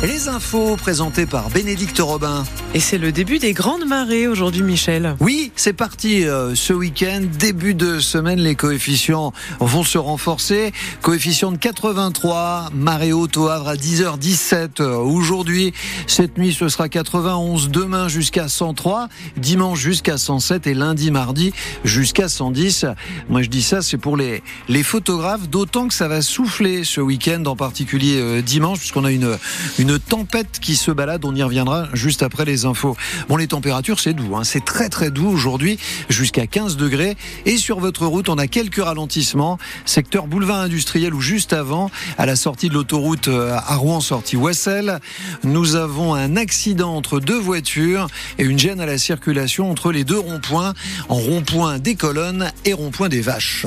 Les infos présentées par Bénédicte Robin. Et c'est le début des grandes marées aujourd'hui, Michel. Oui, c'est parti euh, ce week-end. Début de semaine, les coefficients vont se renforcer. Coefficient de 83, marée haute au Havre à 10h17 euh, aujourd'hui. Cette nuit, ce sera 91. Demain, jusqu'à 103. Dimanche, jusqu'à 107. Et lundi, mardi, jusqu'à 110. Moi, je dis ça, c'est pour les, les photographes. D'autant que ça va souffler ce week-end, en particulier euh, dimanche, puisqu'on a une, une une tempête qui se balade. On y reviendra juste après les infos. Bon, les températures, c'est doux. Hein. C'est très très doux aujourd'hui, jusqu'à 15 degrés. Et sur votre route, on a quelques ralentissements. Secteur boulevard industriel ou juste avant, à la sortie de l'autoroute euh, à Rouen, sortie Wassel, nous avons un accident entre deux voitures et une gêne à la circulation entre les deux ronds-points, en rond-point des colonnes et rond-point des vaches.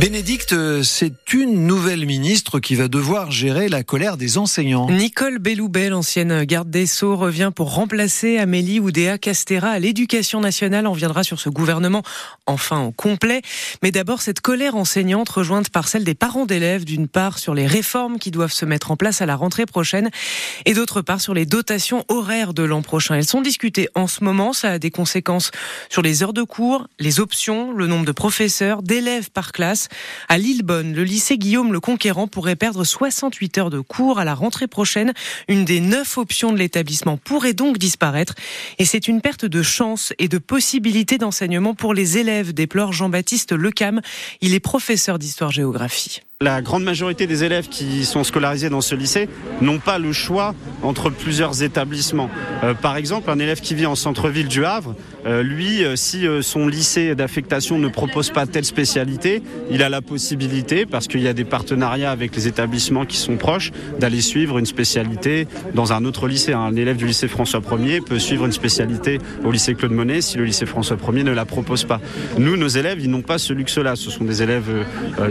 Bénédicte, c'est une nouvelle ministre qui va devoir gérer la colère des enseignants. Nicole Belloubet, l'ancienne garde des Sceaux, revient pour remplacer Amélie Oudéa Castera à l'éducation nationale. On viendra sur ce gouvernement enfin au complet. Mais d'abord, cette colère enseignante rejointe par celle des parents d'élèves, d'une part sur les réformes qui doivent se mettre en place à la rentrée prochaine et d'autre part sur les dotations horaires de l'an prochain. Elles sont discutées en ce moment. Ça a des conséquences sur les heures de cours, les options, le nombre de professeurs, d'élèves par classe. À Lillebonne, le lycée Guillaume le Conquérant pourrait perdre 68 heures de cours à la rentrée prochaine. Une des neuf options de l'établissement pourrait donc disparaître. Et c'est une perte de chance et de possibilités d'enseignement pour les élèves, déplore Jean-Baptiste Lecam. Il est professeur d'histoire-géographie. La grande majorité des élèves qui sont scolarisés dans ce lycée n'ont pas le choix entre plusieurs établissements. Euh, par exemple, un élève qui vit en centre-ville du Havre, euh, lui, euh, si son lycée d'affectation ne propose pas telle spécialité, il a la possibilité, parce qu'il y a des partenariats avec les établissements qui sont proches, d'aller suivre une spécialité dans un autre lycée. Un élève du lycée François 1er peut suivre une spécialité au lycée Claude Monet si le lycée François 1er ne la propose pas. Nous, nos élèves, ils n'ont pas ce luxe-là. Ce sont des élèves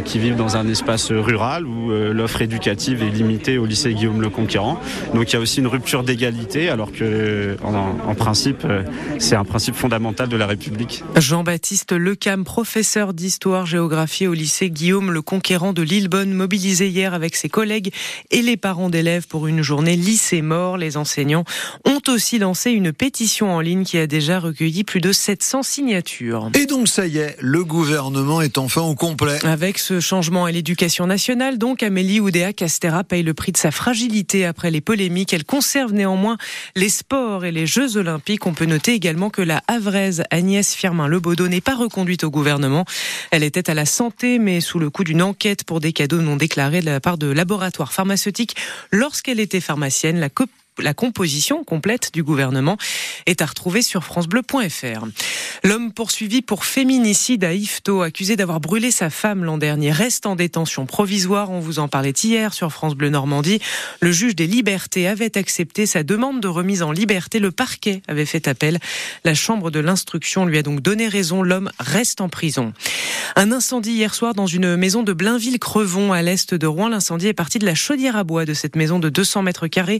qui vivent dans un espace rural où euh, l'offre éducative est limitée au lycée Guillaume le Conquérant. Donc il y a aussi une rupture d'égalité alors que en, principe euh, c'est un principe fondamental de la République. Jean-Baptiste Lecam, professeur d'histoire-géographie au lycée Guillaume le Conquérant de Lillebonne, mobilisé hier avec ses collègues et les parents d'élèves pour une journée lycée mort. Les enseignants ont aussi lancé une pétition en ligne qui a déjà recueilli plus de 700 signatures. Et donc ça y est, le gouvernement est enfin au complet. Avec ce changement à l'éducation nationale, donc, Amélie Oudéa Castera paye le prix de sa fragilité après les polémiques. Elle conserve néanmoins les sports et les Jeux Olympiques. On peut noter également que la Havraise Agnès Firmin-Lebaudot n'est pas reconduite au gouvernement. Elle était à la santé, mais sous le coup d'une enquête pour des cadeaux non déclarés de la part de laboratoires pharmaceutiques lorsqu'elle était pharmacienne. La la composition complète du gouvernement est à retrouver sur francebleu.fr. L'homme poursuivi pour féminicide à Ifto, accusé d'avoir brûlé sa femme l'an dernier, reste en détention provisoire. On vous en parlait hier sur France Bleu Normandie. Le juge des libertés avait accepté sa demande de remise en liberté. Le parquet avait fait appel. La chambre de l'instruction lui a donc donné raison. L'homme reste en prison. Un incendie hier soir dans une maison de Blainville-Crevon à l'est de Rouen. L'incendie est parti de la chaudière à bois de cette maison de 200 mètres carrés.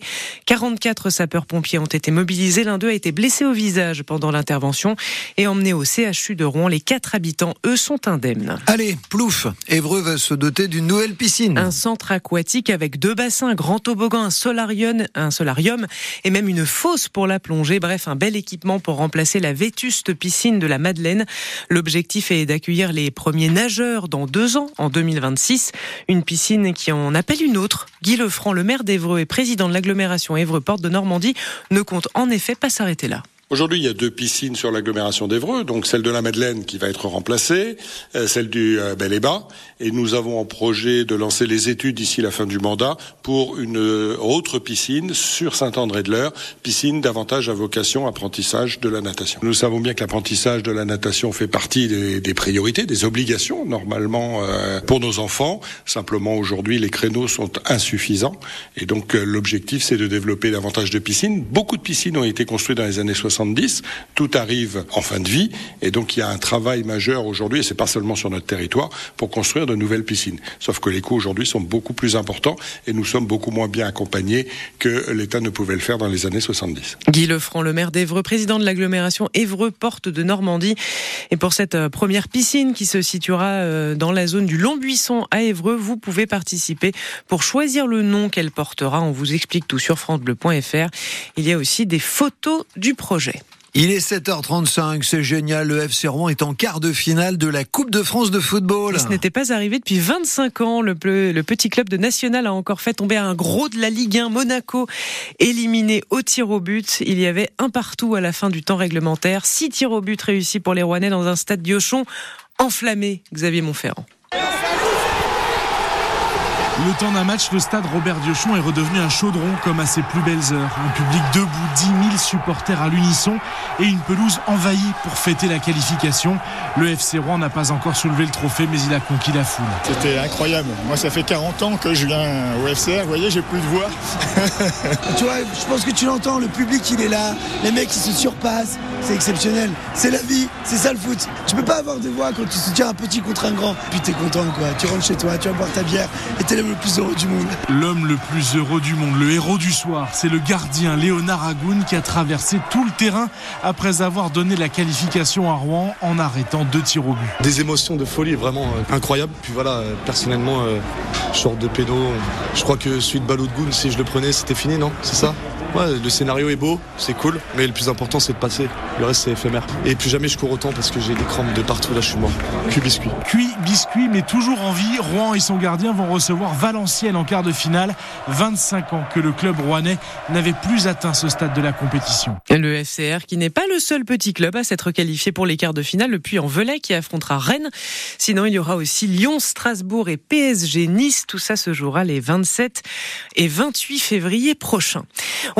34 sapeurs-pompiers ont été mobilisés. L'un d'eux a été blessé au visage pendant l'intervention et emmené au CHU de Rouen. Les quatre habitants, eux, sont indemnes. Allez, plouf Évreux va se doter d'une nouvelle piscine. Un centre aquatique avec deux bassins, un grand toboggan, un solarium, un solarium et même une fosse pour la plongée. Bref, un bel équipement pour remplacer la vétuste piscine de la Madeleine. L'objectif est d'accueillir les premiers nageurs dans deux ans, en 2026. Une piscine qui en appelle une autre. Guy Lefranc, le maire d'Evreux et président de l'agglomération Évreux-Porte de Normandie, ne compte en effet pas s'arrêter là. Aujourd'hui, il y a deux piscines sur l'agglomération d'Evreux, donc celle de la Madeleine qui va être remplacée, euh, celle du euh, Bel et Bas, et nous avons en projet de lancer les études d'ici la fin du mandat pour une euh, autre piscine sur Saint-André-de-l'Eure, piscine davantage à vocation apprentissage de la natation. Nous savons bien que l'apprentissage de la natation fait partie des, des priorités, des obligations normalement pour nos enfants. Simplement aujourd'hui, les créneaux sont insuffisants, et donc l'objectif c'est de développer davantage de piscines. Beaucoup de piscines ont été construites dans les années 60 70. Tout arrive en fin de vie et donc il y a un travail majeur aujourd'hui, et c'est pas seulement sur notre territoire, pour construire de nouvelles piscines. Sauf que les coûts aujourd'hui sont beaucoup plus importants et nous sommes beaucoup moins bien accompagnés que l'État ne pouvait le faire dans les années 70. Guy Lefranc, le maire d'Evreux, président de l'agglomération Évreux-Porte de Normandie. Et pour cette euh, première piscine qui se situera euh, dans la zone du Long Buisson à Évreux, vous pouvez participer pour choisir le nom qu'elle portera. On vous explique tout sur francebleu.fr. Il y a aussi des photos du projet. Il est 7h35, c'est génial. Le FC Rouen est en quart de finale de la Coupe de France de football. ce n'était pas arrivé depuis 25 ans. Le, le, petit club de National a encore fait tomber un gros de la Ligue 1, Monaco, éliminé au tir au but. Il y avait un partout à la fin du temps réglementaire. Six tirs au but réussis pour les Rouennais dans un stade Diochon enflammé, Xavier Montferrand. Le temps d'un match, le stade Robert Diochon est redevenu un chaudron comme à ses plus belles heures. Un public debout, 10 000 supporters à l'unisson et une pelouse envahie pour fêter la qualification. Le FC Rouen n'a pas encore soulevé le trophée, mais il a conquis la foule. C'était incroyable. Moi, ça fait 40 ans que je viens au FCR. Vous voyez, j'ai plus de voix. tu vois, je pense que tu l'entends. Le public, il est là. Les mecs, ils se surpassent. C'est exceptionnel. C'est la vie. C'est ça le foot. Tu peux pas avoir de voix quand tu soutiens un petit contre un grand. Puis t'es content, quoi. Tu rentres chez toi, tu vas boire ta bière et t'es le plus heureux du monde. L'homme le plus heureux du monde, le héros du soir, c'est le gardien Léonard Agoun qui a traversé tout le terrain après avoir donné la qualification à Rouen en arrêtant deux tirs au but. Des émotions de folie vraiment euh, incroyables. Puis voilà, euh, personnellement, euh, je sors de pédo. Je crois que celui de Baloudgoun, si je le prenais, c'était fini, non? C'est ça? Ouais, le scénario est beau, c'est cool, mais le plus important c'est de passer. Le reste c'est éphémère. Et plus jamais je cours autant parce que j'ai des crampes de partout, là je suis mort. Cuit biscuit. Cuit biscuit, mais toujours en vie. Rouen et son gardien vont recevoir Valenciennes en quart de finale. 25 ans que le club rouennais n'avait plus atteint ce stade de la compétition. Le FCR qui n'est pas le seul petit club à s'être qualifié pour les quarts de finale, le Puy-en-Velay qui affrontera Rennes. Sinon, il y aura aussi Lyon, Strasbourg et PSG Nice. Tout ça se jouera les 27 et 28 février prochains.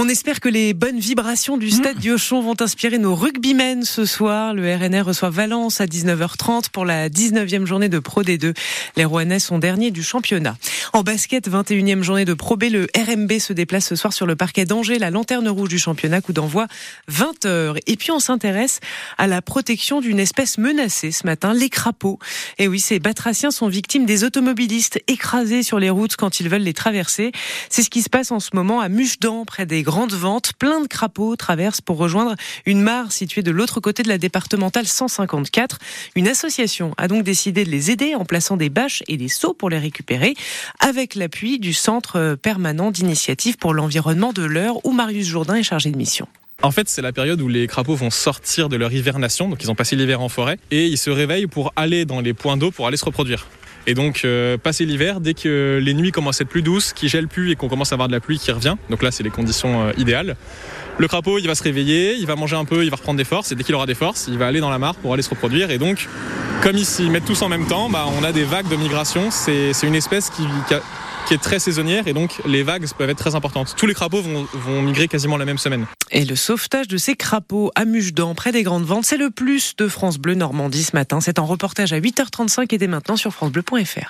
On espère que les bonnes vibrations du stade mmh. Diochon vont inspirer nos rugbymen ce soir. Le RNR reçoit Valence à 19h30 pour la 19e journée de Pro D2. Les Rouennais sont derniers du championnat. En basket, 21e journée de Pro B, le RMB se déplace ce soir sur le parquet d'Angers, la lanterne rouge du championnat, coup d'envoi 20h. Et puis on s'intéresse à la protection d'une espèce menacée ce matin, les crapauds. Et oui, ces batraciens sont victimes des automobilistes écrasés sur les routes quand ils veulent les traverser. C'est ce qui se passe en ce moment à Muchedan, près des grande vente, plein de crapauds traversent pour rejoindre une mare située de l'autre côté de la départementale 154. Une association a donc décidé de les aider en plaçant des bâches et des seaux pour les récupérer, avec l'appui du Centre permanent d'initiative pour l'environnement de l'heure où Marius Jourdain est chargé de mission. En fait, c'est la période où les crapauds vont sortir de leur hivernation, donc ils ont passé l'hiver en forêt, et ils se réveillent pour aller dans les points d'eau pour aller se reproduire. Et donc, euh, passer l'hiver, dès que les nuits commencent à être plus douces, qui gèlent plus et qu'on commence à avoir de la pluie qui revient, donc là, c'est les conditions euh, idéales. Le crapaud, il va se réveiller, il va manger un peu, il va reprendre des forces, et dès qu'il aura des forces, il va aller dans la mare pour aller se reproduire. Et donc, comme ils s'y mettent tous en même temps, bah, on a des vagues de migration. C'est une espèce qui, qui, est très saisonnière, et donc les vagues peuvent être très importantes. Tous les crapauds vont, migrer quasiment la même semaine. Et le sauvetage de ces crapauds à Muchedan, près des grandes ventes, c'est le plus de France Bleu Normandie ce matin. C'est en reportage à 8h35 et dès maintenant sur francebleu.fr.